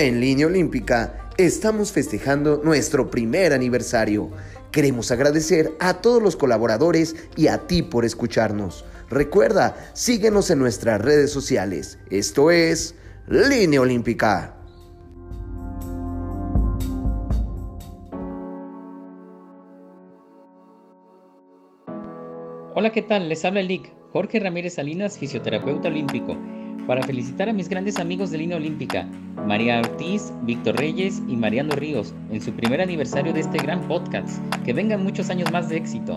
En línea olímpica estamos festejando nuestro primer aniversario. Queremos agradecer a todos los colaboradores y a ti por escucharnos. Recuerda, síguenos en nuestras redes sociales. Esto es Línea Olímpica. Hola, ¿qué tal? Les habla el LIC, Jorge Ramírez Salinas, fisioterapeuta olímpico, para felicitar a mis grandes amigos de línea olímpica, María Ortiz, Víctor Reyes y Mariano Ríos, en su primer aniversario de este gran podcast. Que vengan muchos años más de éxito.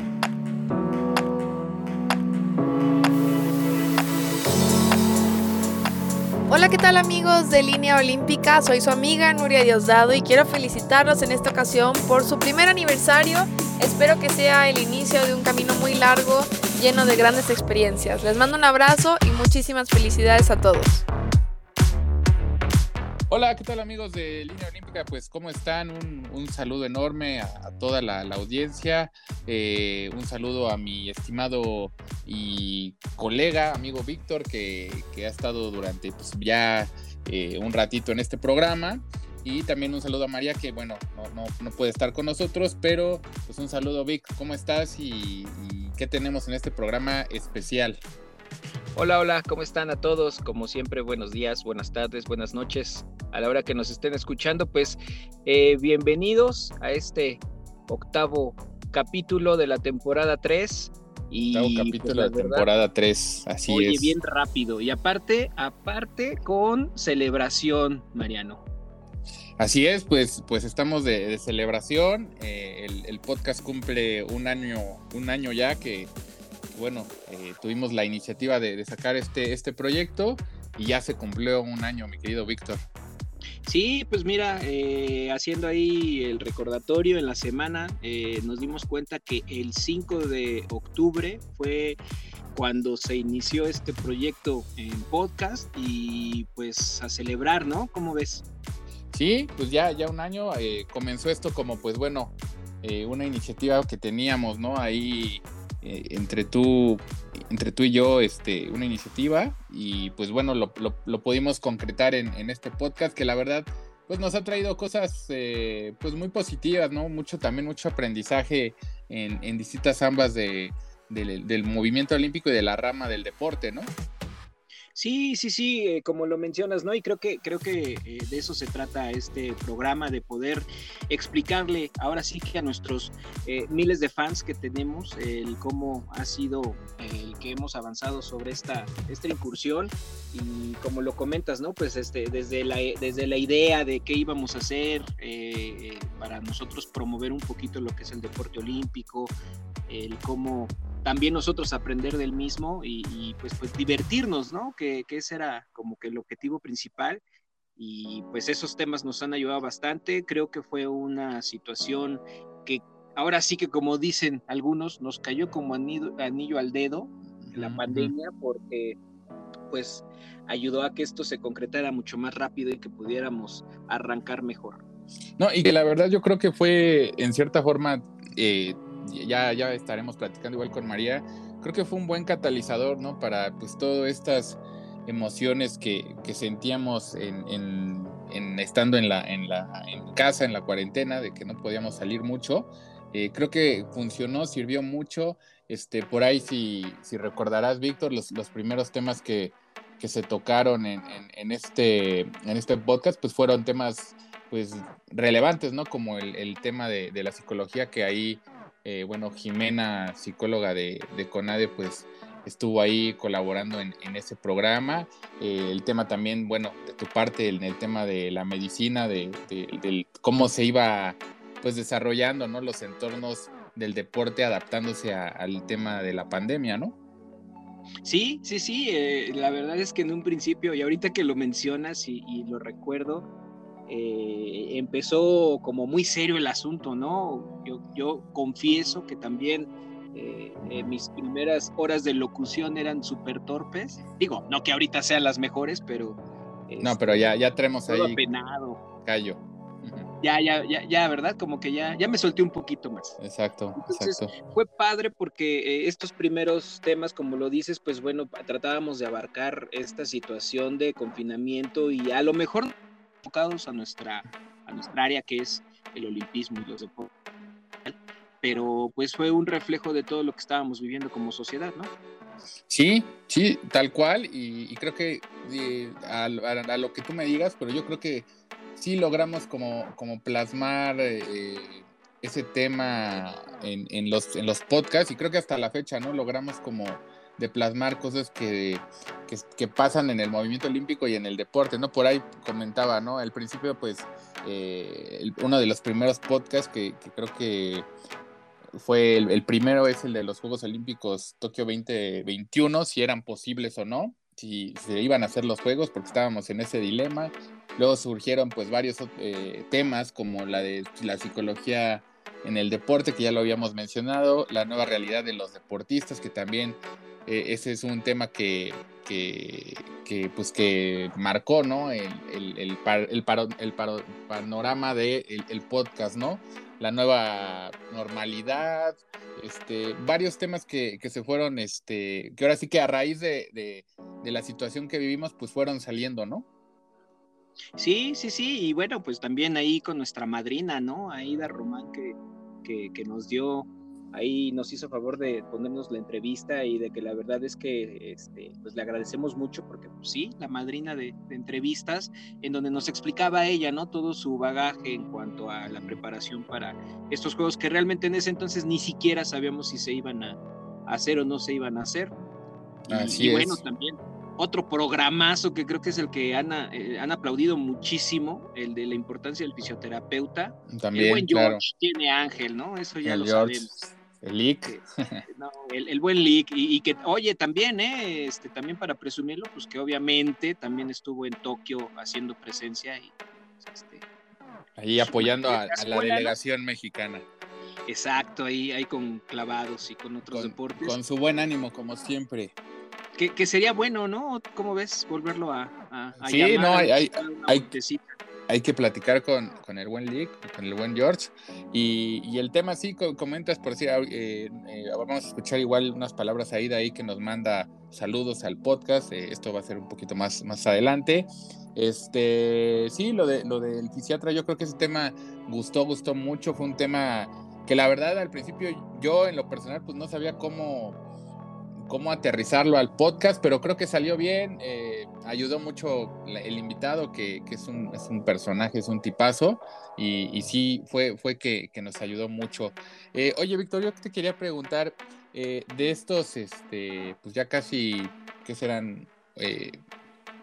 Hola, ¿qué tal amigos de Línea Olímpica? Soy su amiga Nuria Diosdado y quiero felicitarlos en esta ocasión por su primer aniversario. Espero que sea el inicio de un camino muy largo, lleno de grandes experiencias. Les mando un abrazo y muchísimas felicidades a todos. Hola, ¿qué tal amigos de Línea Olímpica? Pues ¿cómo están? Un, saludo enorme a, toda la, audiencia, eh, un saludo a mi estimado y colega, amigo Víctor, que, ha estado durante pues, ya eh, un ratito en este programa. Y también un saludo a María, que bueno, no, puede estar con nosotros, pero pues un saludo Vic, ¿cómo estás y qué tenemos en este programa especial? Hola, hola, ¿cómo están a todos? Como siempre, buenos días, buenas tardes, buenas noches. A la hora que nos estén escuchando, pues eh, bienvenidos a este octavo capítulo de la temporada 3. Y, octavo pues, capítulo de la temporada 3, así oye, es. bien rápido. Y aparte, aparte con celebración, Mariano. Así es, pues, pues estamos de, celebración. Eh, el, podcast cumple un año, un año ya que bueno, eh, tuvimos la iniciativa de, sacar este, este proyecto y ya se cumplió un año, mi querido Víctor. Sí, pues mira, eh, haciendo ahí el recordatorio en la semana, nos dimos cuenta que el 5 de octubre fue cuando se inició este proyecto en podcast y pues a celebrar, ¿no? ¿Cómo ves? Sí, pues ya, ya un año comenzó esto como pues bueno, una iniciativa que teníamos, ¿no? Ahí eh, entre tú entre tú y yo este, una iniciativa y pues bueno, lo, lo, pudimos concretar en, en, este podcast que la verdad pues nos ha traído cosas eh, pues muy positivas, ¿no? Mucho también, mucho aprendizaje en, en distintas ambas de, del movimiento olímpico y de la rama del deporte, ¿no? Sí, sí, sí, eh, como lo mencionas, ¿no? Y creo que, creo que eh, de eso se trata este programa, de poder explicarle ahora sí que a nuestros eh, miles de fans que tenemos, el cómo ha sido el que hemos avanzado sobre esta, esta incursión y como lo comentas, ¿no? Pues este, desde, la, desde la idea de qué íbamos a hacer para nosotros promover un poquito lo que es el deporte olímpico, el cómo también nosotros aprender del mismo y, pues, pues divertirnos, ¿no? Que, que, ese era como que el objetivo principal y pues esos temas nos han ayudado bastante. Creo que fue una situación que ahora sí que como dicen algunos, nos cayó como anillo, anillo al dedo la pandemia porque pues ayudó a que esto se concretara mucho más rápido y que pudiéramos arrancar mejor. No, y que la verdad yo creo que fue en cierta forma eh, ya, ya estaremos platicando igual con María, creo que fue un buen catalizador, ¿no? Para pues todas estas emociones que, que sentíamos en, en, estando en, la, en, la, en casa, en la cuarentena, de que no podíamos salir mucho. Eh, creo que funcionó, sirvió mucho. Este, por ahí, si, si recordarás, Víctor, los, los primeros temas que, que se tocaron en, en, este, en este podcast, pues fueron temas pues relevantes, ¿no? Como el, el tema de, de, la psicología que ahí eh, bueno, Jimena, psicóloga de, CONADE, pues estuvo ahí colaborando en, ese programa. Eh, el tema también, bueno, de tu parte, en el, tema de la medicina, de, cómo se iba pues desarrollando, ¿no? Los entornos del deporte adaptándose al tema de la pandemia, ¿no? Sí, sí, sí, eh, la verdad es que en un principio, y ahorita que lo mencionas y lo recuerdo, eh, empezó como muy serio el asunto, ¿no? Yo, confieso que también eh, eh, mis primeras horas de locución eran súper torpes. Digo, no que ahorita sean las mejores, pero... no, pero ya, ya tenemos ahí... Apenado. Callo. Ya, ya, ya, ya, ¿verdad? Como que ya, ya me solté un poquito más. Exacto, exacto. Fue padre porque estos primeros temas, como lo dices, pues bueno, tratábamos de abarcar esta situación de confinamiento y a lo mejor enfocados a nuestra, a nuestra área que es el olimpismo y los deportes. Pero pues fue un reflejo de todo lo que estábamos viviendo como sociedad, ¿no? Sí, sí, tal cual, y, creo que a, lo que tú me digas, pero yo creo que sí logramos como, como plasmar eh, ese tema en, en, los, en los podcasts, y creo que hasta la fecha, ¿no? Logramos como de plasmar cosas que, que, pasan en el movimiento olímpico y en el deporte, ¿no? Por ahí comentaba, ¿no? Al principio, pues, eh, uno de los primeros podcasts que, creo que fue el, primero es el de los Juegos Olímpicos Tokio 2021, si eran posibles o no, si se iban a hacer los Juegos, porque estábamos en ese dilema. Luego surgieron pues varios eh, temas como la de la psicología en el deporte, que ya lo habíamos mencionado, la nueva realidad de los deportistas, que también eh, ese es un tema que, que, pues que marcó ¿no? el, el, el, el, el panorama del de el, podcast, ¿no? La nueva normalidad, este, varios temas que, que, se fueron, este, que ahora sí que a raíz de, de, la situación que vivimos, pues fueron saliendo, ¿no? Sí, sí, sí, y bueno, pues también ahí con nuestra madrina, ¿no? Aida Román, que, que nos dio ahí nos hizo favor de ponernos la entrevista y de que la verdad es que este, pues le agradecemos mucho porque pues, sí, la madrina de, entrevistas en donde nos explicaba ella, ¿no? Todo su bagaje en cuanto a la preparación para estos juegos que realmente en ese entonces ni siquiera sabíamos si se iban a, hacer o no se iban a hacer. Y, bueno, también otro programazo que creo que es el que han, eh, han aplaudido muchísimo, el de la importancia del fisioterapeuta. También, el buen George tiene ángel, ¿no? Eso ya lo sabemos. El leak. el, buen leak. Y, que, oye, también, ¿eh? Este, también para presumirlo, pues que obviamente también estuvo en Tokio haciendo presencia y pues, este, ahí apoyando a, la delegación mexicana. Exacto, ahí, ahí con clavados y con otros deportes. Con su buen ánimo, como siempre. Que, sería bueno, ¿no? ¿Cómo ves? Volverlo a, a, sí, no, hay, hay, hay, hay que platicar con, con, el buen Lick, con el buen George. Y, y el tema, sí, comentas por si eh, eh, vamos a escuchar igual unas palabras ahí de ahí que nos manda saludos al podcast. Eh, esto va a ser un poquito más, más adelante. Este, sí, lo, de, lo del fisiatra, yo creo que ese tema gustó, gustó mucho. Fue un tema que la verdad al principio yo en lo personal pues no sabía cómo cómo aterrizarlo al podcast, pero creo que salió bien. Eh, ayudó mucho el invitado, que, es, un, es, un, personaje, es un tipazo, y, sí, fue, fue que, nos ayudó mucho. Eh, oye, Víctor, yo te quería preguntar eh, de estos, este, pues ya casi, ¿qué serán?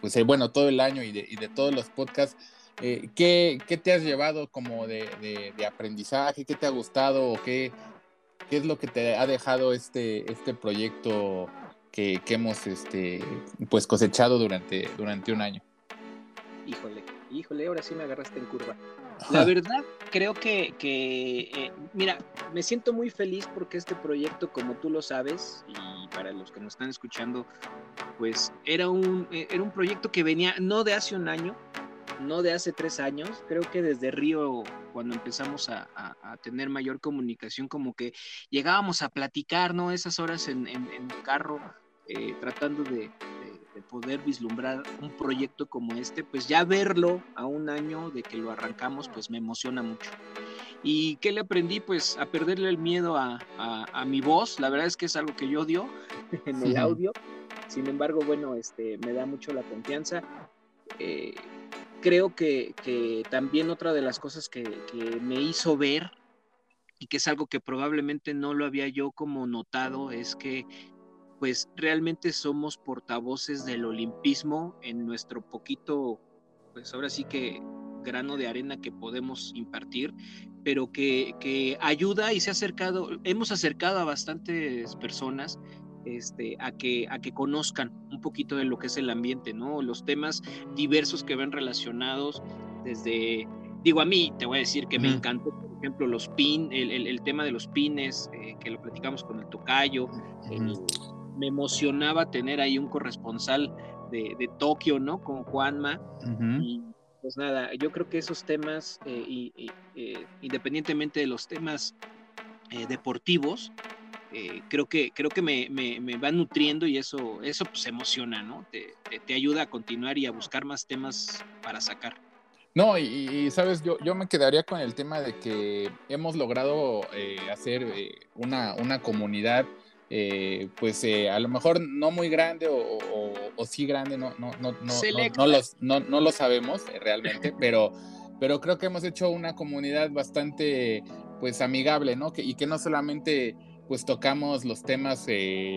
pues bueno, todo el año y de, todos los podcasts. ¿qué, ¿qué, te has llevado como de, de, aprendizaje? ¿Qué te ha gustado? ¿O qué, ¿Qué es lo que te ha dejado este, este proyecto que, hemos este, pues cosechado durante, durante un año? Híjole, híjole, ahora sí me agarraste en curva. La verdad, creo que, eh, mira, me siento muy feliz porque este proyecto, como tú lo sabes, y para los que nos están escuchando, pues era un, eh, era un proyecto que venía no de hace un año, no de hace tres años, creo que desde Río, cuando empezamos a, tener mayor comunicación, como que llegábamos a platicar, ¿no? Esas horas en, el carro, eh, tratando de, poder vislumbrar un proyecto como este, pues ya verlo a un año de que lo arrancamos, pues me emociona mucho. ¿Y qué le aprendí? Pues a perderle el miedo a, mi voz, la verdad es que es algo que yo odio en el audio, sin embargo, bueno, este, me da mucho la confianza. Eh, creo que, también otra de las cosas que, me hizo ver y que es algo que probablemente no lo había yo como notado es que pues realmente somos portavoces del olimpismo en nuestro poquito, pues ahora sí que grano de arena que podemos impartir, pero que, que ayuda y se ha acercado, hemos acercado a bastantes personas este, a, que, a que conozcan un poquito de lo que es el ambiente, ¿no? Los temas diversos que ven relacionados desde, digo a mí, te voy a decir que me encantó, por ejemplo, los pin, el, tema de los pines, eh, que lo platicamos con el tocayo, me emocionaba tener ahí un corresponsal de, Tokio, ¿no? Con Juanma. Y pues nada, yo creo que esos temas, eh, eh, independientemente de los temas deportivos, eh, creo que, creo que me, me, va nutriendo y eso, eso pues emociona, ¿no? Te, te, ayuda a continuar y a buscar más temas para sacar. No, y, sabes, yo, yo me quedaría con el tema de que hemos logrado eh, hacer eh, una, una, comunidad, eh, pues a lo mejor no muy grande o, o, sí grande, no, no, no, no, no, los, no, no lo sabemos realmente, pero, pero creo que hemos hecho una comunidad bastante pues amigable, ¿no? Que, y que no solamente pues tocamos los temas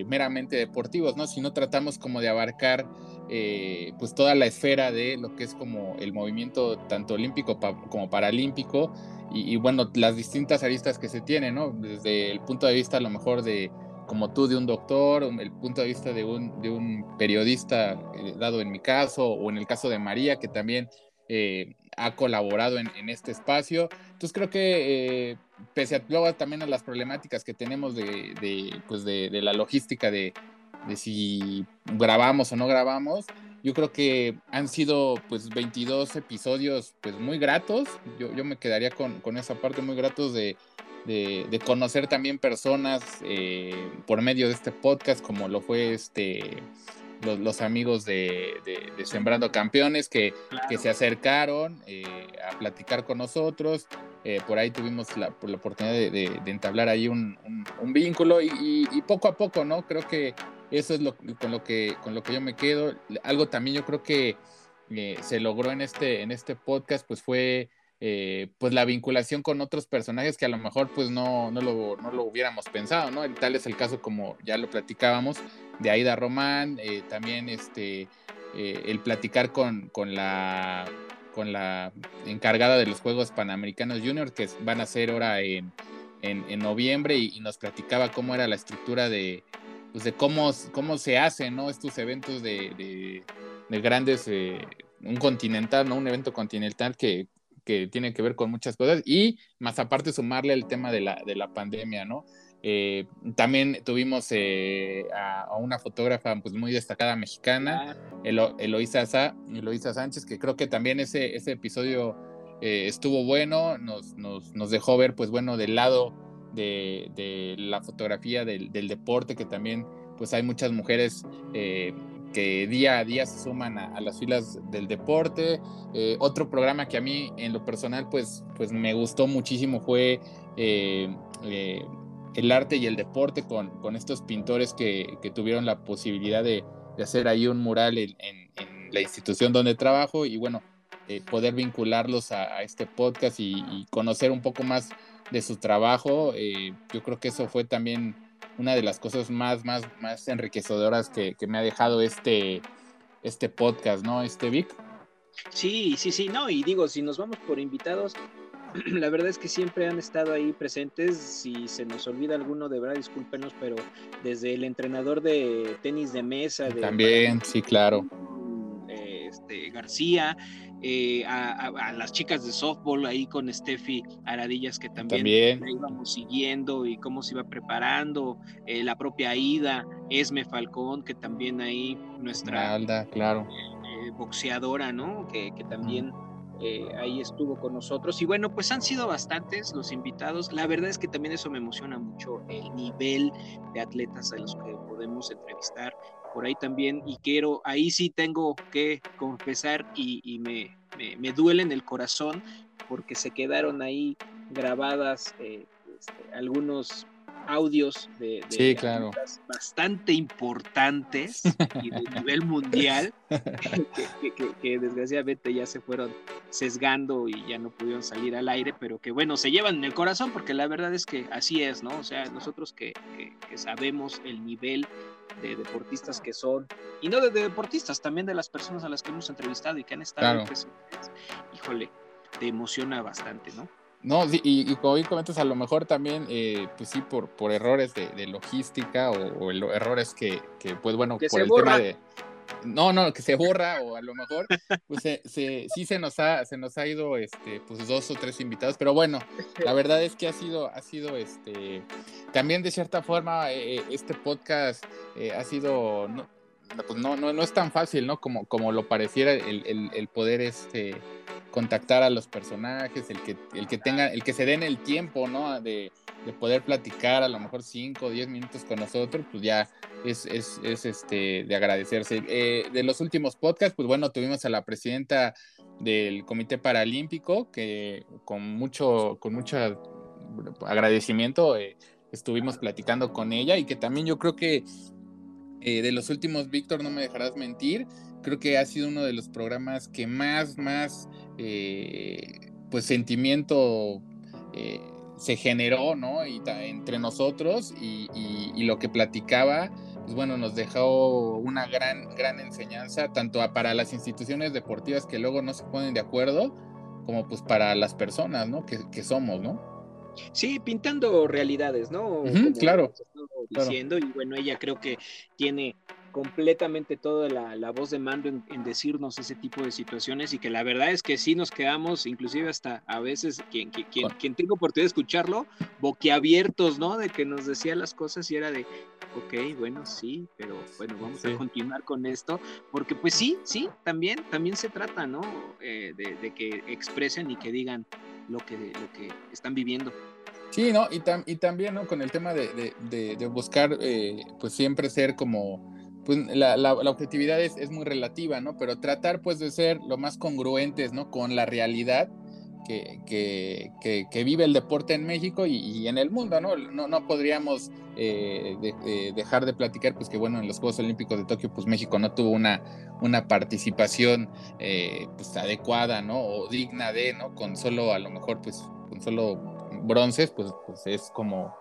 meramente deportivos, ¿no? Sino tratamos como de abarcar eh, pues toda la esfera de lo que es como el movimiento tanto olímpico como paralímpico y, bueno, las distintas aristas que se tienen, ¿no? Desde el punto de vista a lo mejor de, como tú, de un doctor, el punto de vista de un, de un periodista, eh, dado en mi caso, o en el caso de María, que también eh, ha colaborado en, este espacio. Entonces creo que pese a luego también a las problemáticas que tenemos de, de, pues de la logística de, de si grabamos o no grabamos. Yo creo que han sido pues 22 episodios pues muy gratos. Yo, yo me quedaría con, con, esa parte muy gratos de, de, conocer también personas eh, por medio de este podcast como lo fue este los, amigos de, de, Sembrando Campeones que, que se acercaron eh, a platicar con nosotros. Eh, por ahí tuvimos la, la oportunidad de, entablar ahí un, un, vínculo y, y, poco a poco, ¿no? Creo que eso es lo, con, lo que, con lo que yo me quedo. Algo también yo creo que eh, se logró en este, en este podcast, pues fue eh, pues la vinculación con otros personajes que a lo mejor pues no, no, lo, no lo hubiéramos pensado, ¿no? Tal es el caso como ya lo platicábamos de Aida Román, eh, también este, el platicar con, con, la, con la encargada de los Juegos Panamericanos Junior que van a ser ahora en, en, noviembre y, nos platicaba cómo era la estructura de, pues de cómo, cómo se hacen ¿no? estos eventos de, de, grandes, eh, un continental, ¿no? un evento continental que, que, tiene que ver con muchas cosas y más aparte sumarle el tema de la, de la pandemia, ¿no? Eh, también tuvimos eh, a, una fotógrafa pues, muy destacada mexicana, Eloisa, Eloisa Sánchez, que creo que también ese, ese episodio estuvo bueno, nos, nos, nos, dejó ver, pues bueno, del lado de, la fotografía del, deporte, que también pues hay muchas mujeres eh, que día a día se suman a, las filas del deporte. Eh, otro programa que a mí en lo personal pues, pues me gustó muchísimo fue eh, el arte y el deporte con, con estos pintores que, que, tuvieron la posibilidad de, de, hacer ahí un mural en, la institución donde trabajo y bueno, poder vincularlos a, este podcast y, conocer un poco más de su trabajo. Eh, yo creo que eso fue también una de las cosas más, más, más enriquecedoras que, me ha dejado este, este podcast, ¿no? Este Vic. Sí, sí, sí, no, y digo, si nos vamos por invitados, la verdad es que siempre han estado ahí presentes. Si se nos olvida alguno, de verdad, discúlpenos, pero desde el entrenador de tenis de mesa. De También, sí, claro. Este, García, eh, a, las chicas de softball ahí con Steffi Aradillas que también, la íbamos siguiendo y cómo se iba preparando, eh, la propia Ida, Esme Falcón, que también ahí nuestra claro. Eh, boxeadora, ¿no? Que, también... ahí estuvo con nosotros. Y bueno, pues han sido bastantes los invitados. La verdad es que también eso me emociona mucho, el nivel de atletas a los que podemos entrevistar por ahí también, y quiero, ahí sí tengo que confesar y, me, me, duele en el corazón porque se quedaron ahí grabadas eh, este, algunos audios de, bastante importantes y de nivel mundial que, desgraciadamente ya se fueron sesgando y ya no pudieron salir al aire, pero que bueno, se llevan en el corazón porque la verdad es que así es, ¿no? O sea, nosotros que, sabemos el nivel de deportistas que son, y no de, deportistas, también de las personas a las que hemos entrevistado y que han estado presentes, híjole, te emociona bastante, ¿no? No, sí, y, como bien comentas, a lo mejor también, eh, pues sí, por, por errores de, logística o, errores que, que, pues bueno, por el tema de... No, no, que se borra o a lo mejor, pues se, sí se nos ha, se nos ha ido, este, pues dos o tres invitados, pero bueno, la verdad es que ha sido, ha sido, este, también de cierta forma, eh, eh, este podcast ha sido, no, pues no, no, no es tan fácil, ¿no? Como, como lo pareciera el, el, el poder, este, contactar a los personajes, el que, el que tenga, el que se den el tiempo, ¿no? De, poder platicar a lo mejor 5 o 10 minutos con nosotros, pues ya es, es, es este, de agradecerse. Eh, de los últimos podcasts, pues bueno, tuvimos a la presidenta del Comité Paralímpico, que con mucho, con mucho agradecimiento eh, estuvimos platicando con ella y que también yo creo que eh, de los últimos, Víctor, no me dejarás mentir, creo que ha sido uno de los programas que más, más, eh, pues sentimiento se generó, ¿no? Y entre nosotros y, y, lo que platicaba, pues bueno, nos dejó una gran, gran enseñanza, tanto para las instituciones deportivas que luego no se ponen de acuerdo, como pues para las personas, ¿no? Que, que somos, ¿no? Sí, pintando realidades, ¿no? claro. Diciendo, y bueno, ella creo que tiene completamente toda la, voz de mando en, decirnos ese tipo de situaciones y que la verdad es que sí nos quedamos, inclusive hasta a veces quien, quien, quien tengo oportunidad de escucharlo, boquiabiertos, ¿no? De que nos decía las cosas y era de, ok, bueno, sí, pero bueno, vamos a continuar con esto, porque pues sí, sí, también, también se trata, ¿no? Eh, de, que expresen y que digan lo que, lo que están viviendo. Sí, ¿no? Y, y también, ¿no? Con el tema de, de buscar, eh, pues siempre ser como pues la, la, objetividad es, es, muy relativa, ¿no? Pero tratar pues de ser lo más congruentes, ¿no? Con la realidad que, que, que, vive el deporte en México y, en el mundo, ¿no? No, no podríamos eh, dejar de platicar, pues que bueno, en los Juegos Olímpicos de Tokio, pues México no tuvo una, una participación eh, pues adecuada, ¿no? O digna de, ¿no? Con solo, a lo mejor, pues, con solo bronces, pues, pues es como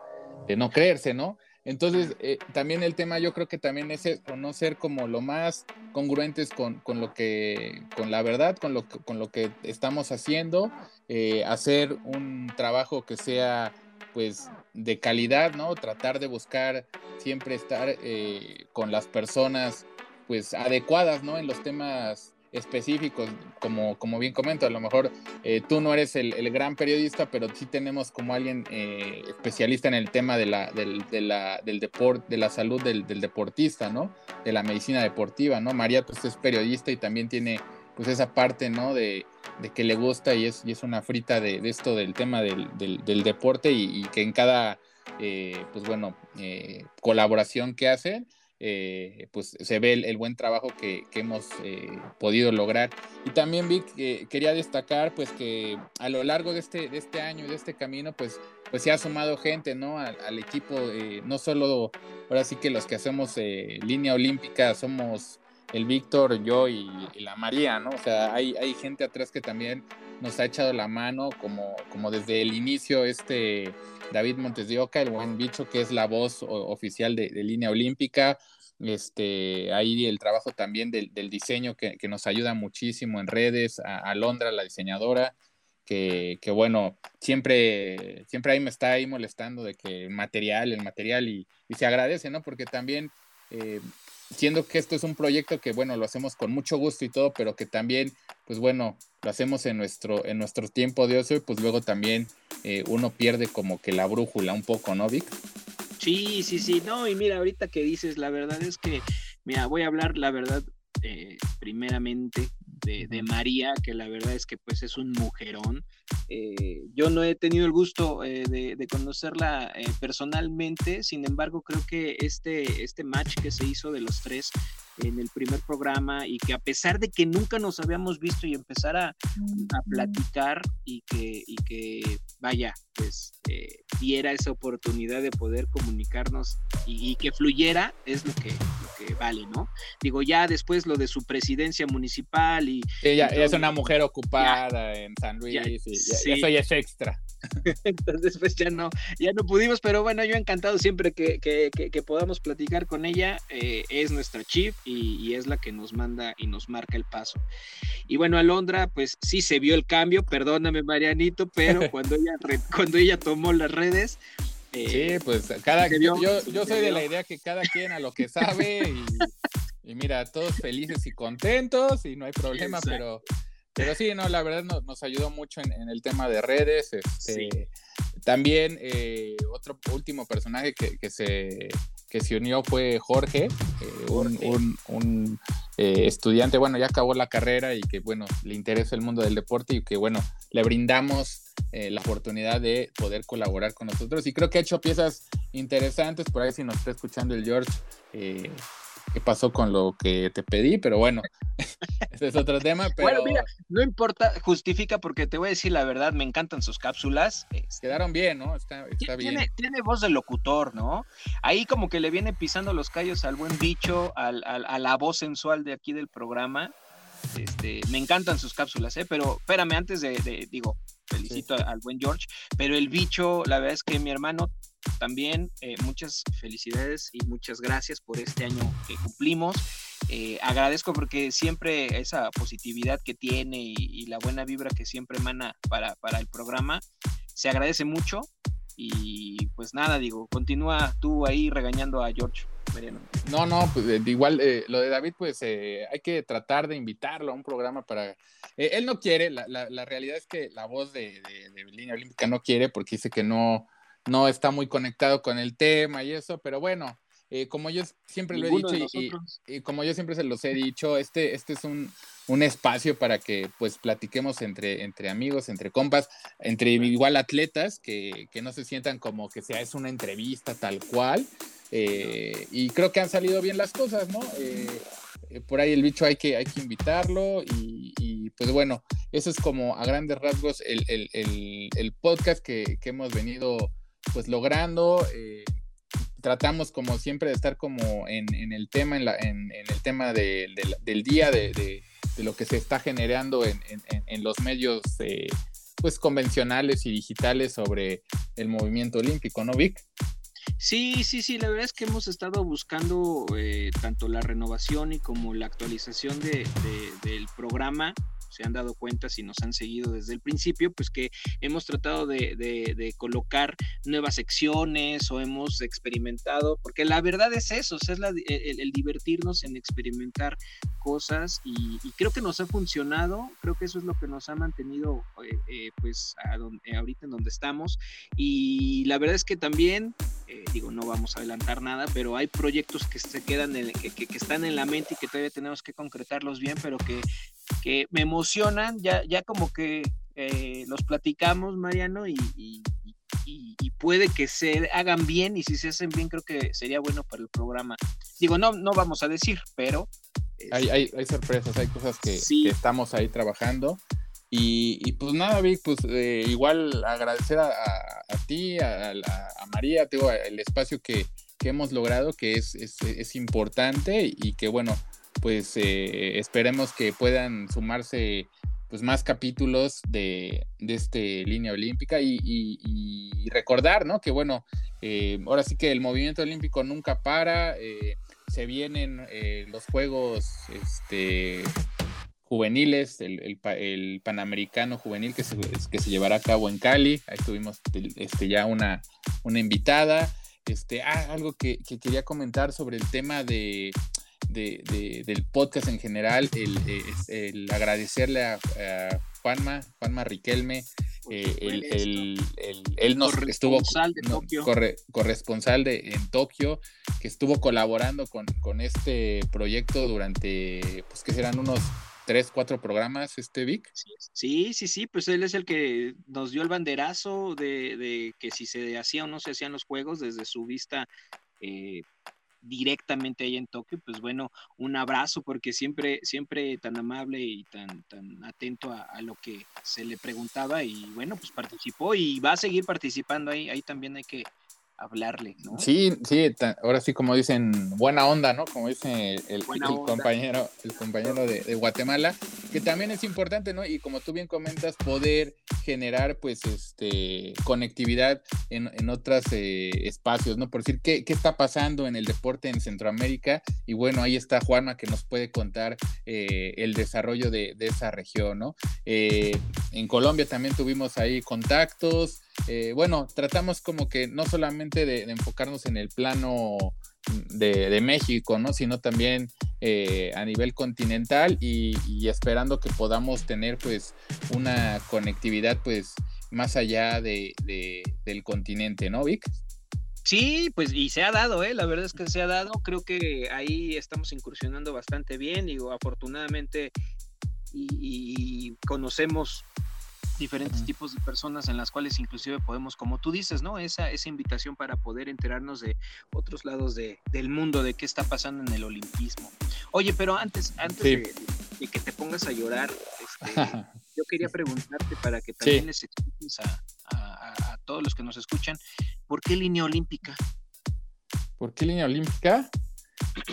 de no creerse, ¿no? Entonces, eh, también el tema yo creo que también es no ser como lo más congruentes con, con, lo que, con la verdad, con lo que, con lo que estamos haciendo, eh, hacer un trabajo que sea pues de calidad, ¿no? Tratar de buscar siempre estar eh, con las personas pues adecuadas, ¿no? En los temas específicos, como, como bien comento, a lo mejor eh, tú no eres el, gran periodista, pero sí tenemos como alguien eh, especialista en el tema de la, del, de del deporte, de la salud del, deportista, ¿no? De la medicina deportiva, ¿no? María pues es periodista y también tiene pues esa parte, ¿no? De, que le gusta y es, y es una frita de, esto del tema del, deporte y, que en cada, eh, pues bueno, colaboración que hace, eh, pues se ve el, buen trabajo que, hemos eh, podido lograr. Y también Vic, quería destacar pues que a lo largo de este, de este año, de este camino, pues, pues se ha sumado gente, ¿no? Al, equipo, eh, no solo, ahora sí que los que hacemos línea olímpica somos el Víctor, yo y, la María, ¿no? O sea, hay, hay gente atrás que también nos ha echado la mano, como, como desde el inicio este David Montes de Oca, el buen bicho que es la voz oficial de, línea olímpica. Este, ahí el trabajo también del, diseño que, nos ayuda muchísimo en redes, a, a Londra, la diseñadora, que, que, bueno, siempre, siempre ahí me está ahí molestando de que el material, el material, y, y se agradece, ¿no? Porque también eh, siendo que esto es un proyecto que, bueno, lo hacemos con mucho gusto y todo, pero que también, pues bueno, lo hacemos en nuestro, en nuestro tiempo de ocio y pues luego también eh, uno pierde como que la brújula un poco, ¿no, Vic? Sí, sí, sí, no, y mira, ahorita que dices, la verdad es que, mira, voy a hablar, la verdad, eh, primeramente de, María, que la verdad es que pues es un mujerón. Eh, yo no he tenido el gusto eh, de, conocerla personalmente, sin embargo creo que este, este match que se hizo de los tres en el primer programa y que a pesar de que nunca nos habíamos visto y empezar a, platicar y que, y que vaya, pues diera esa oportunidad de poder comunicarnos y, que fluyera, es lo que, lo que vale, ¿no? Digo, ya después lo de su presidencia municipal y... Ella, es una mujer ocupada en San Luis y ya, eso ya es extra. Entonces, pues ya no, ya no pudimos, pero bueno, yo encantado siempre que, que, que, podamos platicar con ella. Eh, es nuestra chief y, es la que nos manda y nos marca el paso. Y bueno, Alondra, pues sí se vio el cambio, perdóname Marianito, pero cuando ella, cuando ella tomó las redes... Eh, sí, pues cada yo, yo soy de la idea que cada quien a lo que sabe y, mira, todos felices y contentos y no hay problema, pero pero sí, no, la verdad nos, ayudó mucho en, el tema de redes. Este, también eh, otro último personaje que, se, que se unió fue Jorge, eh, un, eh, estudiante, bueno, ya acabó la carrera y que, bueno, le interesa el mundo del deporte y que, bueno, le brindamos la oportunidad de poder colaborar con nosotros. Y creo que ha hecho piezas interesantes, por ahí si nos está escuchando el George qué pasó con lo que te pedí, pero bueno, ese es otro tema. Pero... Bueno, mira, no importa, justifica porque te voy a decir la verdad, me encantan sus cápsulas. Este, Quedaron bien, ¿no? Está, está tiene, bien. Tiene voz de locutor, ¿no? Ahí como que le viene pisando los callos al buen bicho, al, al, a la voz sensual de aquí del programa. Este, me encantan sus cápsulas, ¿eh? Pero espérame, antes de, de digo, felicito al buen George, pero el bicho, la verdad es que mi hermano también eh, muchas felicidades y muchas gracias por este año que cumplimos. Eh, agradezco porque siempre esa positividad que tiene y, y, la buena vibra que siempre emana para, para el programa se agradece mucho. Y pues nada, digo, continúa tú ahí regañando a George. Mariano. No, no, pues eh, igual eh, lo de David, pues eh, hay que tratar de invitarlo a un programa para... él no quiere, la, la, la, realidad es que la voz de, de, de Línea Olímpica no quiere porque dice que no, no está muy conectado con el tema y eso, pero bueno, como yo siempre lo he dicho y, y, y, como yo siempre se los he dicho, este, este es un, un espacio para que pues platiquemos entre, entre amigos, entre compas, entre igual atletas, que, que no se sientan como que sea es una entrevista tal cual. Eh, y creo que han salido bien las cosas, ¿no? Eh, por ahí el bicho hay que, hay que invitarlo y, pues bueno, eso es como a grandes rasgos el, el, el, podcast que, que, hemos venido pues logrando. Eh, tratamos como siempre de estar como en, en el tema, en, la, en, el tema de, de, del día, de, de, lo que se está generando en, los medios pues convencionales y digitales sobre el movimiento olímpico, ¿no, Vic? Sí, sí, sí, la verdad es que hemos estado buscando eh, tanto la renovación y como la actualización de, del programa se han dado cuenta si nos han seguido desde el principio, pues que hemos tratado de, colocar nuevas secciones o hemos experimentado, porque la verdad es eso, es el, divertirnos en experimentar cosas y, creo que nos ha funcionado, creo que eso es lo que nos ha mantenido eh, eh, pues a donde, ahorita en donde estamos y la verdad es que también eh, digo, no vamos a adelantar nada, pero hay proyectos que se quedan, en, que, están en la mente y que todavía tenemos que concretarlos bien, pero que, que me emocionan, ya, ya como que eh, los platicamos, Mariano, y, y, y, y, puede que se hagan bien, y si se hacen bien, creo que sería bueno para el programa. Digo, no, no vamos a decir, pero... Hay, hay, hay sorpresas, hay cosas que, sí. que estamos ahí trabajando. Y, y, pues nada, Vic, pues eh, igual agradecer a, a, a ti, a, a, María, digo, el espacio que, que hemos logrado, que es, es, es, importante y que bueno, pues eh, esperemos que puedan sumarse pues más capítulos de, de este línea olímpica y, recordar, ¿no? Que bueno, eh, ahora sí que el movimiento olímpico nunca para, eh, se vienen los Juegos, este juveniles, el, el, el, Panamericano juvenil que se, que se llevará a cabo en Cali. Ahí tuvimos este, ya una, una invitada. Este, ah, algo que, que, quería comentar sobre el tema de, de, de del podcast en general, el, el agradecerle a, a, Juanma, Juanma Riquelme, eh, el, el, él nos estuvo no, corre, corresponsal de, en Tokio, que estuvo colaborando con, con este proyecto durante, pues que serán unos tres, cuatro programas, este Vic. Sí, sí, sí, pues él es el que nos dio el banderazo de, de que si se hacía o no se hacían los juegos desde su vista eh, directamente ahí en Tokio, pues bueno, un abrazo porque siempre, siempre tan amable y tan, tan atento a, a, lo que se le preguntaba y bueno, pues participó y va a seguir participando ahí, ahí también hay que, hablarle, ¿no? Sí, sí, ahora sí como dicen, buena onda, ¿no? Como dice el, el, el compañero, el compañero de, de, Guatemala, que también es importante, ¿no? Y como tú bien comentas, poder generar, pues, este, conectividad en, en otros eh, espacios, ¿no? Por decir, ¿qué, ¿qué, está pasando en el deporte en Centroamérica? Y bueno, ahí está Juanma que nos puede contar eh, el desarrollo de, de, esa región, ¿no? Eh, en Colombia también tuvimos ahí contactos, eh, bueno, tratamos como que no solamente de, enfocarnos en el plano de, México, ¿no? Sino también eh, a nivel continental y, y, esperando que podamos tener pues una conectividad pues más allá de, de, del continente, ¿no, Vic? Sí, pues y se ha dado, ¿eh? La verdad es que se ha dado. Creo que ahí estamos incursionando bastante bien. Digo, afortunadamente y, y conocemos diferentes tipos de personas en las cuales inclusive podemos, como tú dices, ¿no? Esa, esa invitación para poder enterarnos de otros lados de, del mundo, de qué está pasando en el olimpismo. Oye, pero antes, antes de, que te pongas a llorar, este, yo quería preguntarte para que también les expliques a, a, todos los que nos escuchan, ¿por qué línea olímpica? ¿Por qué línea olímpica?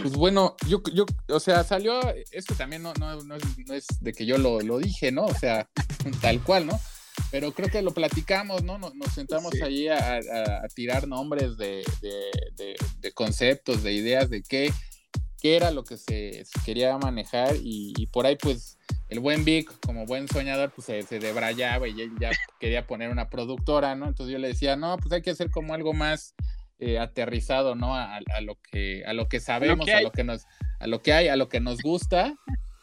Pues bueno, yo, yo, o sea, salió, esto también no, no, no, es, de que yo lo, lo, dije, ¿no? O sea, tal cual, ¿no? Pero creo que lo platicamos, ¿no? Nos, sentamos allí a, a, tirar nombres de, de, de, conceptos, de ideas, de qué, qué era lo que se, quería manejar y, y, por ahí pues el buen Vic, como buen soñador, pues se, se debrayaba y él ya quería poner una productora, ¿no? Entonces yo le decía, no, pues hay que hacer como algo más eh, aterrizado, ¿no? A, lo que, a lo que sabemos, a lo que nos, a lo que hay, a lo que nos gusta,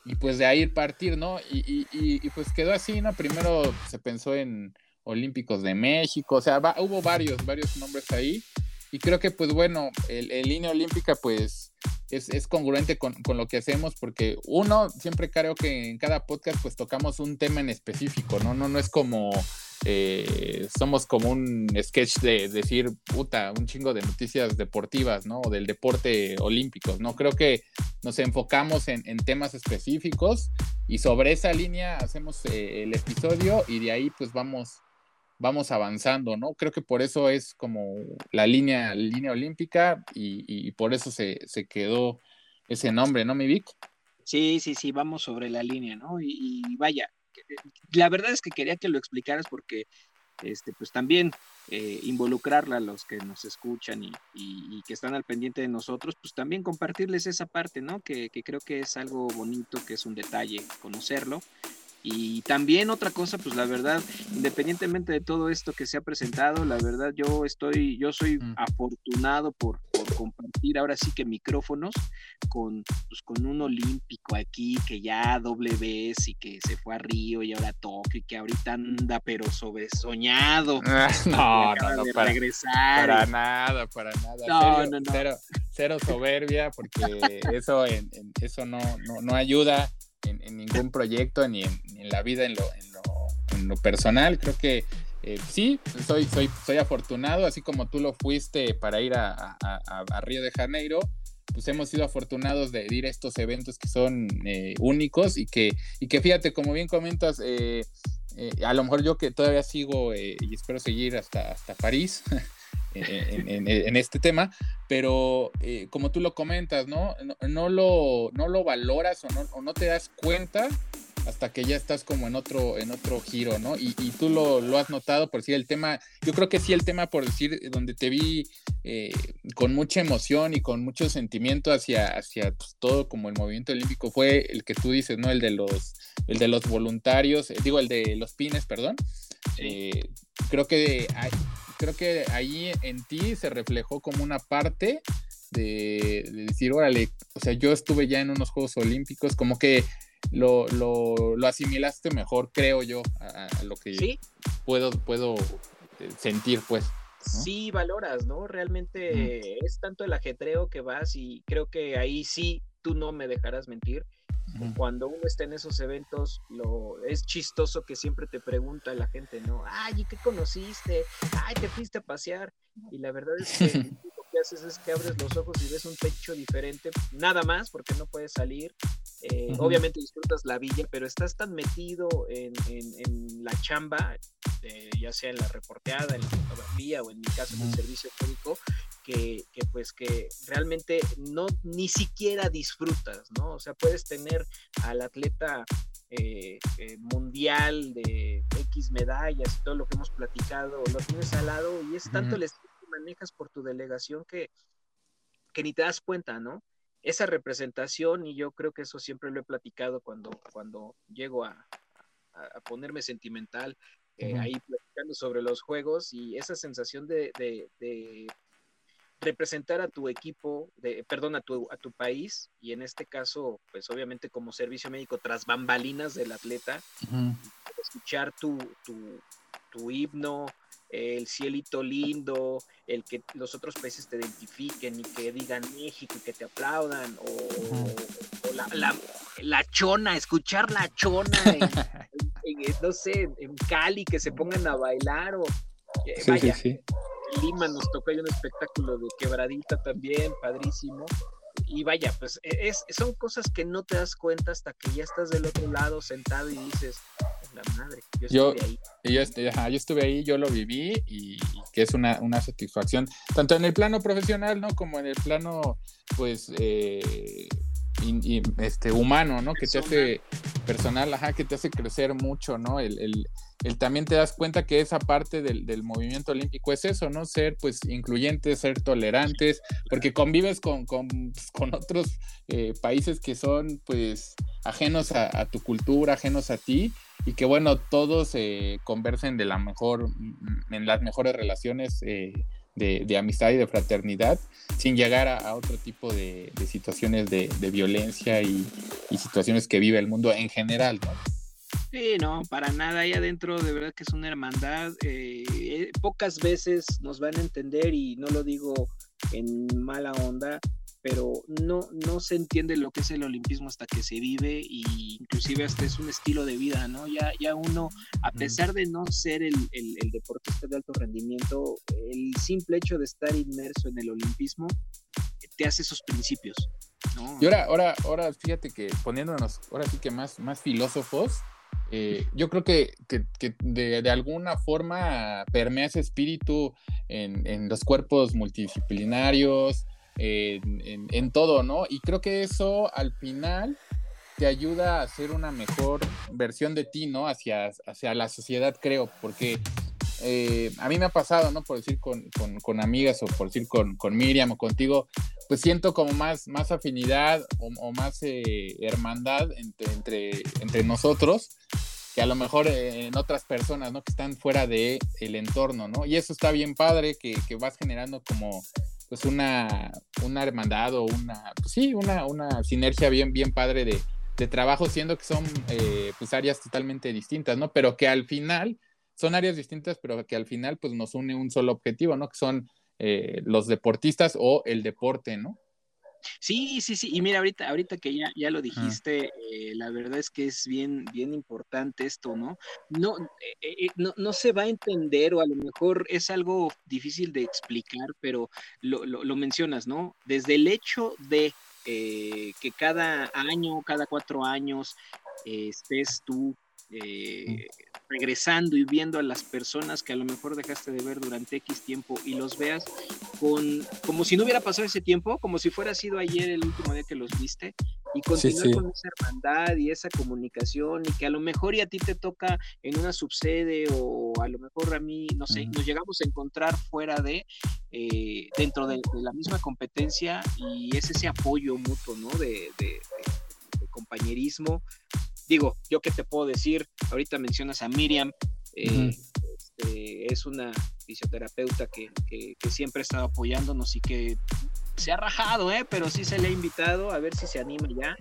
y pues de ahí partir, ¿no? Y, y, pues quedó así, ¿no? Primero se pensó en Olímpicos de México, o sea, hubo varios, varios nombres ahí, y creo que pues bueno, el, línea olímpica pues es, es congruente con, con, lo que hacemos porque uno, siempre creo que en cada podcast pues tocamos un tema en específico, ¿no? No, no es como eh, somos como un sketch de decir, puta, un chingo de noticias deportivas, ¿no? O del deporte olímpico, ¿no? Creo que nos enfocamos en, temas específicos y sobre esa línea hacemos eh, el episodio y de ahí pues vamos, vamos avanzando, ¿no? Creo que por eso es como la línea, línea olímpica y, por eso se, se, quedó ese nombre, ¿no, mi Vic? Sí, sí, sí, vamos sobre la línea, ¿no? y vaya, la verdad es que quería que lo explicaras porque este, pues también eh, involucrarla a los que nos escuchan y, que están al pendiente de nosotros, pues también compartirles esa parte, ¿no? Que, que, creo que es algo bonito, que es un detalle conocerlo y también otra cosa, pues la verdad, independientemente de todo esto que se ha presentado, la verdad yo estoy, yo soy mm. afortunado por, compartir ahora sí que micrófonos con, pues, con un olímpico aquí que ya doble vez y que se fue a Río y ahora Tokio y que ahorita anda pero sobresoñado. no, no, no, para, regresar. Para nada, para nada. No, no, no. Cero, soberbia porque eso, en, eso no, no, no ayuda en, ningún proyecto ni en, la vida, en lo, en lo, personal. Creo que eh, sí, soy, soy, soy afortunado, así como tú lo fuiste para ir a, Río de Janeiro pues hemos sido afortunados de ir a estos eventos que son eh, únicos y que, y que fíjate, como bien comentas, eh, a lo mejor yo que todavía sigo y espero seguir hasta, hasta París, en, este tema, pero eh, como tú lo comentas, ¿no? No, lo, no lo valoras o no, o no, te das cuenta hasta que ya estás como en otro, en otro giro, ¿no? Y, tú lo, lo, has notado, por decir el tema, yo creo que sí el tema, por decir, donde te vi eh, con mucha emoción y con mucho sentimiento hacia, hacia pues, todo como el movimiento olímpico fue el que tú dices, ¿no? El de los, el de los voluntarios, eh, digo, el de los pines, perdón. Creo que hay, creo que ahí en ti se reflejó como una parte de, decir, órale, o sea, yo estuve ya en unos Juegos Olímpicos, como que lo, lo, asimilaste mejor, creo yo, a, lo que puedo, puedo eh, sentir, pues. Sí, valoras, ¿no? Realmente es tanto el ajetreo que vas y creo que ahí sí tú no me dejarás mentir cuando uno está en esos eventos, lo, es chistoso que siempre te pregunta la gente, ¿no? Ay, ¿y qué conociste? Ay, te fuiste a pasear. Y la verdad es que lo que haces es que abres los ojos y ves un techo diferente, nada más, porque no puedes salir. Eh, obviamente disfrutas la villa, pero estás tan metido en, la chamba, eh, ya sea en la reporteada, en la fotografía o en mi caso en el servicio público, que, pues que realmente no ni siquiera disfrutas, ¿no? O sea, puedes tener al atleta eh, eh, mundial de X medallas y todo lo que hemos platicado, lo tienes al lado y es tanto el estilo que manejas por tu delegación que, que ni te das cuenta, ¿no? Esa representación, y yo creo que eso siempre lo he platicado cuando, cuando llego a, ponerme sentimental, eh, ahí platicando sobre los juegos y esa sensación de representar a tu equipo, de, perdón, a tu, a tu país, y en este caso, pues obviamente como servicio médico tras bambalinas del atleta, escuchar tu, tu, tu, himno, el cielito lindo, el que los otros países te identifiquen y que digan México y que te aplaudan, o, la, la, chona, escuchar la chona no sé, en Cali que se pongan a bailar o eh, sí, sí, sí. Lima nos tocó hay un espectáculo de quebradita también, padrísimo. Y vaya, pues e, es, son cosas que no te das cuenta hasta que ya estás del otro lado sentado y dices, la madre, yo estuve ahí. Yo, yo, estuve ahí, yo lo viví y, que es una, una, satisfacción, tanto en el plano profesional, ¿no? Como en el plano, pues, eh, este, humano, ¿no? Que te hace personal, ajá, que te hace crecer mucho, ¿no? El, el, el también te das cuenta que esa parte del, del, movimiento olímpico es eso, ¿no? Ser pues incluyentes, ser tolerantes, porque convives con, con, pues, con otros eh, países que son pues ajenos a, tu cultura, ajenos a ti, y que bueno, todos eh, conversen de la mejor, en las mejores relaciones. Eh, de, amistad y de fraternidad, sin llegar a, otro tipo de, situaciones de, violencia y, situaciones que vive el mundo en general, ¿no? Sí, no, para nada. Ahí adentro de verdad que es una hermandad. Eh, eh, pocas veces nos van a entender y no lo digo en mala onda, pero no, no se entiende lo que es el olimpismo hasta que se vive y inclusive hasta es un estilo de vida, ¿no? Ya, ya uno, a pesar de no ser el, el, el deportista de alto rendimiento, el simple hecho de estar inmerso en el olimpismo te hace esos principios. ¿no? Y ahora, ahora, ahora fíjate que poniéndonos ahora sí que más, más filósofos, eh, yo creo que, que, que de, de, alguna forma permea ese espíritu en, en los cuerpos multidisciplinarios, en, todo, ¿no? Y creo que eso al final te ayuda a hacer una mejor versión de ti, ¿no? Hacia, hacia la sociedad, creo, porque eh, a mí me ha pasado, ¿no? Por decir con, con, amigas o por decir con, Miriam o contigo, pues siento como más, más afinidad o, más eh, hermandad entre, entre, entre, nosotros que a lo mejor en otras personas, ¿no? Que están fuera del el entorno, ¿no? Y eso está bien padre, que, que vas generando como pues una, una hermandad o una, pues sí, una, una sinergia bien, bien padre de, de trabajo, siendo que son eh, pues áreas totalmente distintas, ¿no? Pero que al final, son áreas distintas, pero que al final pues nos une un solo objetivo, ¿no? Que son eh, los deportistas o el deporte, ¿no? Sí, sí, sí. Y mira, ahorita, ahorita que ya, ya lo dijiste, eh, la verdad es que es bien, bien importante esto, ¿no? No, eh, eh, no, no, se va a entender o a lo mejor es algo difícil de explicar, pero lo, lo, mencionas, ¿no? Desde el hecho de que cada año, cada cuatro años, estés tú eh, regresando y viendo a las personas que a lo mejor dejaste de ver durante X tiempo y los veas con como si no hubiera pasado ese tiempo, como si fuera sido ayer el último día que los viste y continuar con esa hermandad y esa comunicación y que a lo mejor y a ti te toca en una subsede o a lo mejor a mí, no sé, nos llegamos a encontrar fuera de, eh, dentro de, la misma competencia y es ese apoyo mutuo, ¿no? de, de compañerismo digo, yo qué te puedo decir, ahorita mencionas a Miriam, eh, este, es una fisioterapeuta que, siempre ha estado apoyándonos y que se ha rajado, ¿eh? pero sí se le ha invitado a ver si se anima ya.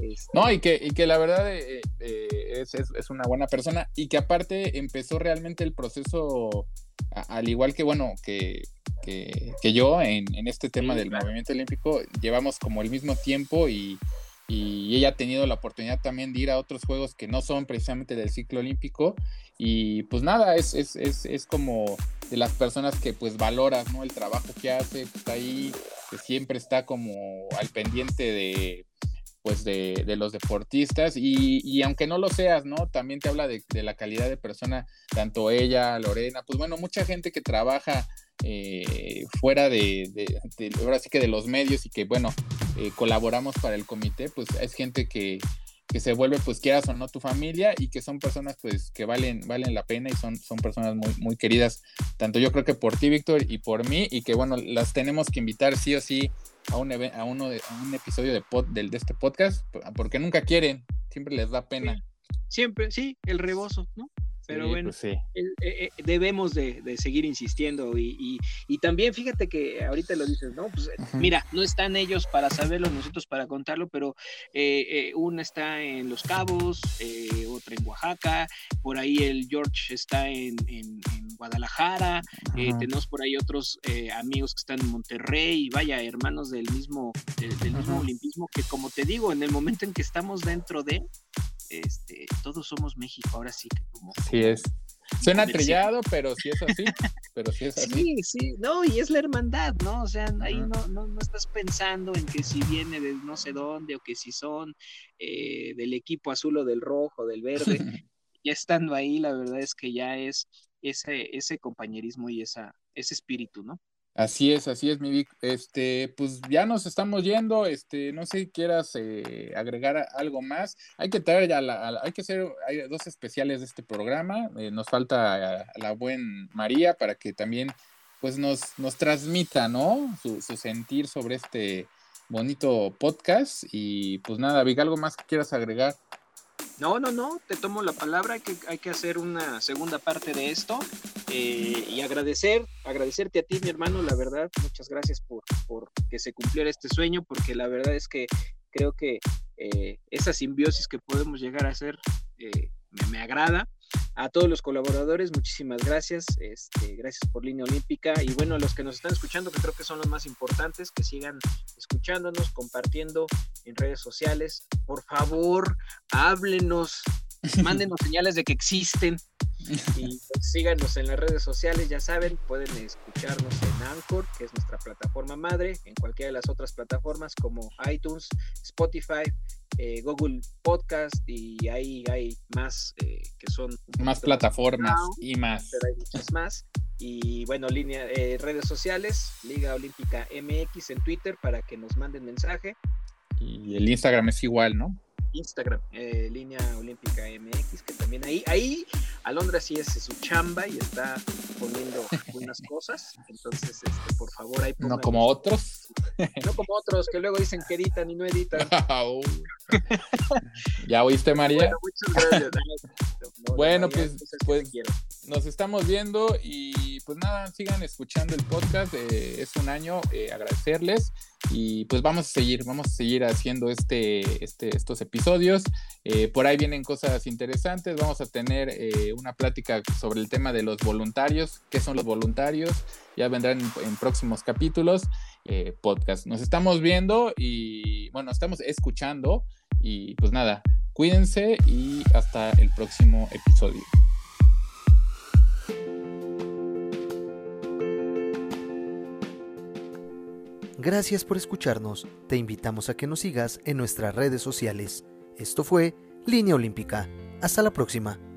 Este no, y que, y que la verdad eh, eh, es, una buena persona y que aparte empezó realmente el proceso, al igual que, bueno, que, que, yo en, este tema del movimiento olímpico, llevamos como el mismo tiempo y, y ella ha tenido la oportunidad también de ir a otros juegos que no son precisamente del ciclo olímpico y pues nada, es, es, es, es como de las personas que pues valoras, ¿no? El trabajo que hace, está ahí, que siempre está como al pendiente de pues de, de los deportistas y, y, aunque no lo seas, ¿no? También te habla de, de la calidad de persona, tanto ella, Lorena, pues bueno, mucha gente que trabaja eh, fuera de, ahora sí que de los medios y que bueno, eh, colaboramos para el comité, pues es gente que, que, se vuelve pues quieras o no tu familia y que son personas pues que valen, valen la pena y son, son personas muy, muy queridas, tanto yo creo que por ti Víctor y por mí y que bueno, las tenemos que invitar sí o sí a un, a uno de, un episodio de, pod, de este podcast porque nunca quieren, siempre les da pena. Siempre, sí, el rebozo, ¿no? Pero bueno, pues eh, eh, debemos de, seguir insistiendo y, también fíjate que ahorita lo dices, ¿no? Pues mira, no están ellos para saberlo, nosotros para contarlo, pero eh, una está en Los Cabos, otra en Oaxaca, por ahí el George está en, Guadalajara, tenemos por ahí otros amigos que están en Monterrey, y vaya, hermanos del mismo, del, mismo olimpismo, que como te digo, en el momento en que estamos dentro de, este, todos somos México, ahora sí que como... Así es. Suena trillado, pero sí es así. Pero sí es así. Sí, sí, no, y es la hermandad, ¿no? O sea, ahí no, no, no, estás pensando en que si viene de no sé dónde o que si son eh, del equipo azul o del rojo, del verde. ya estando ahí, la verdad es que ya es ese, ese compañerismo y esa, ese espíritu, ¿no? Así es, así es, mi. Este, pues ya nos estamos yendo. Este, no sé si quieras eh, agregar algo más. Hay que traer ya la, hay que hacer dos especiales de este programa. Eh, nos falta la buen María para que también pues nos, nos transmita, ¿no? Su, su, sentir sobre este bonito podcast. Y pues nada, Vic, algo más que quieras agregar. No, no, no, te tomo la palabra, hay que, hay que hacer una segunda parte de esto eh, y agradecer, agradecerte a ti, mi hermano, la verdad, muchas gracias por, por que se cumpliera este sueño, porque la verdad es que creo que eh, esa simbiosis que podemos llegar a hacer eh, me, agrada. A todos los colaboradores, muchísimas gracias. Este, gracias por Línea Olímpica. Y bueno, a los que nos están escuchando, que creo que son los más importantes, que sigan escuchándonos, compartiendo en redes sociales. Por favor, háblenos, mándenos señales de que existen. Y pues, síganos en las redes sociales, ya saben, pueden escucharnos en Anchor, que es nuestra plataforma madre, en cualquiera de las otras plataformas como iTunes, Spotify, eh, Google Podcast y ahí hay más eh, que son más plataformas y más. Pero hay muchas más. Y bueno, línea, eh, redes sociales, Liga Olímpica MX en Twitter para que nos manden mensaje. Y el Instagram es igual, ¿no? Instagram, eh, Línea Olímpica MX, que también ahí, ahí Alondra sí es su chamba y está poniendo algunas cosas, entonces, este, por favor, ahí No como otros. No como otros que luego dicen que editan y no editan. ¿Ya oíste, María? Bueno, pues, pues nos estamos viendo y pues nada, sigan escuchando el podcast, eh, es un año, eh, agradecerles y pues vamos a seguir, vamos a seguir haciendo este, este, estos episodios. Eh, por ahí vienen cosas interesantes, vamos a tener una plática sobre el tema de los voluntarios, qué son los voluntarios, ya vendrán en, próximos capítulos, podcast. Nos estamos viendo y bueno, estamos escuchando y pues nada, cuídense y hasta el próximo episodio. Gracias por escucharnos. Te invitamos a que nos sigas en nuestras redes sociales. Esto fue Línea Olímpica. Hasta la próxima.